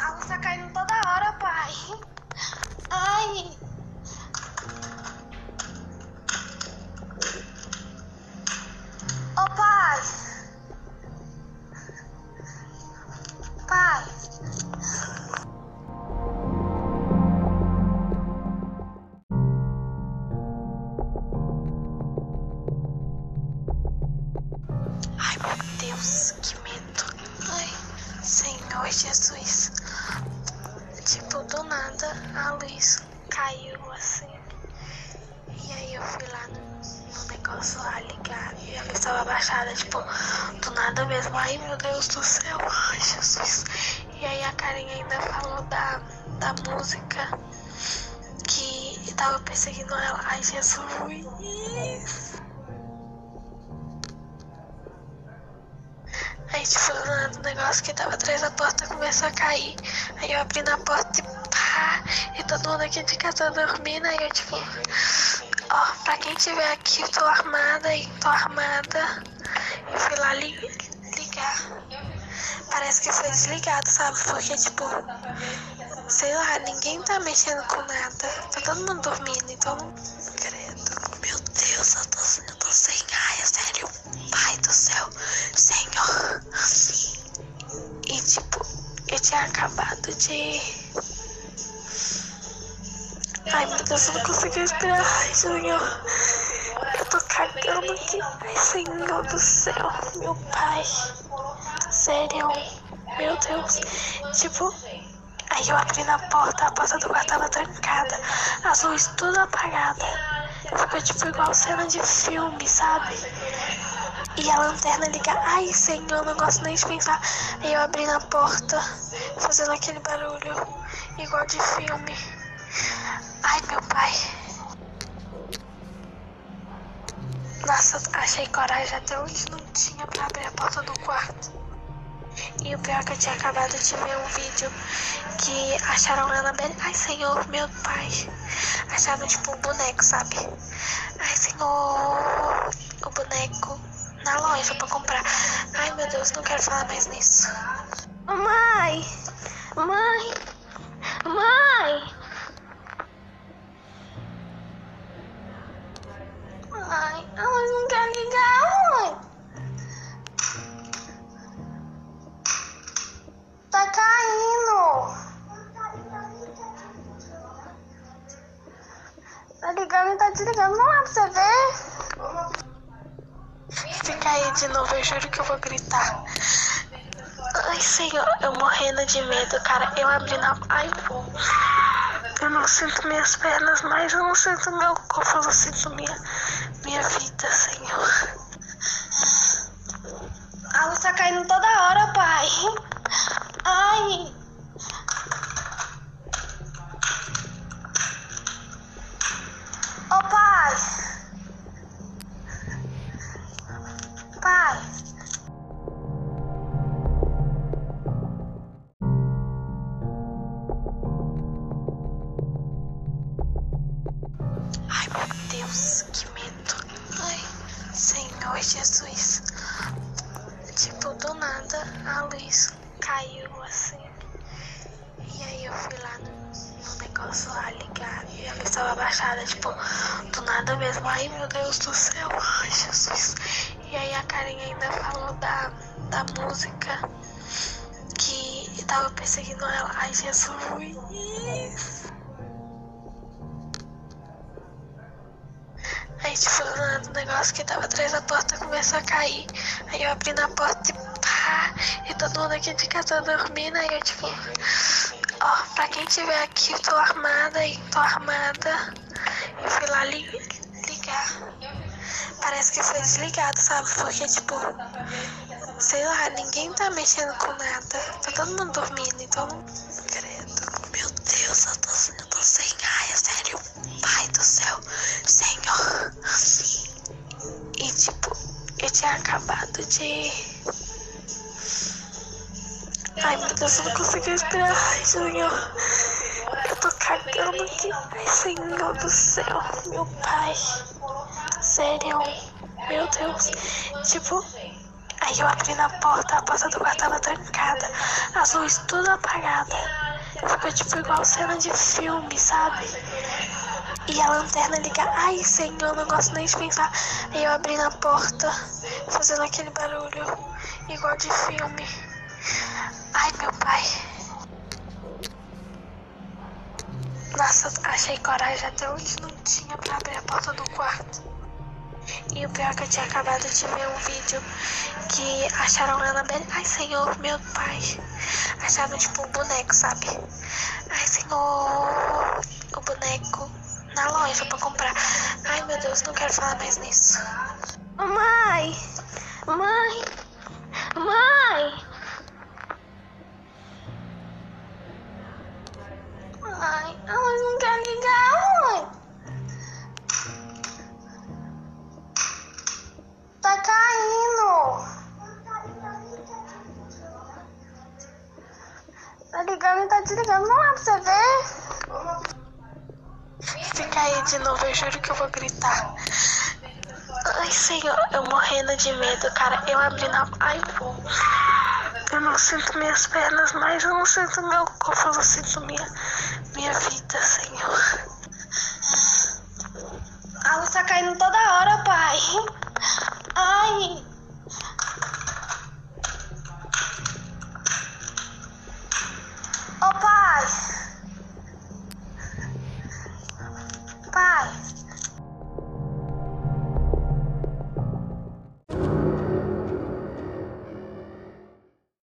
A luz tá caindo toda hora, pai. Ai. Ô, pai. Pai. Ai, meu Deus, que medo. Senhor Jesus. Tipo, do nada a luz caiu assim. E aí eu fui lá no, no negócio lá ligar e a luz estava baixada, tipo, do nada mesmo. Ai, meu Deus do céu. Ai, Jesus. E aí a Karen ainda falou da, da música que tava perseguindo ela. Ai, Jesus. Nada, o negócio que tava atrás da porta começou a cair. Aí eu abri na porta e pá! E todo mundo aqui de casa dormindo. Aí eu, tipo, ó, pra quem tiver aqui, tô armada e tô armada. Eu fui lá li ligar. Parece que foi desligado, sabe? Porque, tipo, sei lá, ninguém tá mexendo com nada. Tá todo mundo dormindo, então. Credo. Meu Deus, eu tô, eu tô sem ar, é sério. Pai do céu, Senhor. E tipo, eu tinha acabado de. Ai meu Deus, eu não consigo respirar. Ai, Senhor. Eu tô cagando aqui. Ai, Senhor do céu, meu pai. Sério, meu Deus. Tipo, aí eu abri na porta, a porta do quarto tava trancada, as luzes tudo apagadas. Ficou tipo igual cena de filme, sabe? E a lanterna liga. Ai, senhor, não gosto nem de pensar. Aí eu abri na porta, fazendo aquele barulho igual de filme. Ai, meu pai. Nossa, achei coragem até hoje não tinha pra abrir a porta do quarto. E o pior é que eu tinha acabado de ver um vídeo que acharam a Annabelle. Ai, senhor, meu pai. Acharam tipo um boneco, sabe? Ai, senhor, na loja pra comprar. Ai, meu Deus, não quero falar mais nisso. Mãe! Mãe! Mãe! A luz não quer ligar, mãe! Tá caindo! Tá ligando tá desligando. Vamos lá pra você ver. Aí de novo, eu juro que eu vou gritar. Ai, senhor, eu morrendo de medo, cara. Eu abri na. Ai, eu não sinto minhas pernas mais, eu não sinto meu corpo, eu não sinto minha, minha vida, senhor. A luz tá caindo toda hora, pai. Ai. Senhor Jesus. Tipo, do nada a luz caiu assim. E aí eu fui lá no, no negócio lá ligar e a luz estava baixada, tipo, do nada mesmo. Ai, meu Deus do céu. Ai, Jesus. E aí a Karen ainda falou da, da música que tava perseguindo ela. Ai, Jesus. Aí, tipo, do nada, o negócio que tava atrás da porta começou a cair. Aí eu abri na porta e pá! E todo mundo aqui de casa dormindo. Aí eu, tipo, ó, pra quem tiver aqui, tô armada e tô armada. Eu fui lá li ligar. Parece que foi desligado, sabe? Porque, tipo, sei lá, ninguém tá mexendo com nada. Tá todo mundo dormindo, então. Credo. Meu Deus, eu tô, eu tô sem ar, é sério. Pai do céu, Senhor. E, tipo, eu tinha de. Ai, meu Deus, eu não consigo respirar. Ai, Senhor. Eu tô cagando aqui. Ai, Senhor do céu, meu pai. Sério, meu Deus. Tipo, Aí eu abri na porta, a porta do quarto tava trancada, as luzes tudo apagadas. Ficou tipo igual cena de filme, sabe? E a lanterna ligada. Ai, senhor, não gosto nem de pensar. Aí eu abri na porta, fazendo aquele barulho igual de filme. Ai, meu pai. Nossa, achei coragem até hoje não tinha pra abrir a porta do quarto. E o pior é que eu tinha acabado de ver um vídeo que acharam ela bem. Ai, senhor, meu pai. Acharam tipo um boneco, sabe? Ai, senhor, o boneco na loja pra comprar. Ai, meu Deus, não quero falar mais nisso. Mãe! Mãe! Mãe! Mãe, luz não quer ligar, Fica aí de novo, eu juro que eu vou gritar. Ai, senhor, eu morrendo de medo, cara. Eu abri na. Ai, pô. Eu não sinto minhas pernas mais, eu não sinto meu corpo, eu não sinto minha, minha vida, senhor. A luz tá caindo toda hora, pai. Ai. Ô, oh, pai.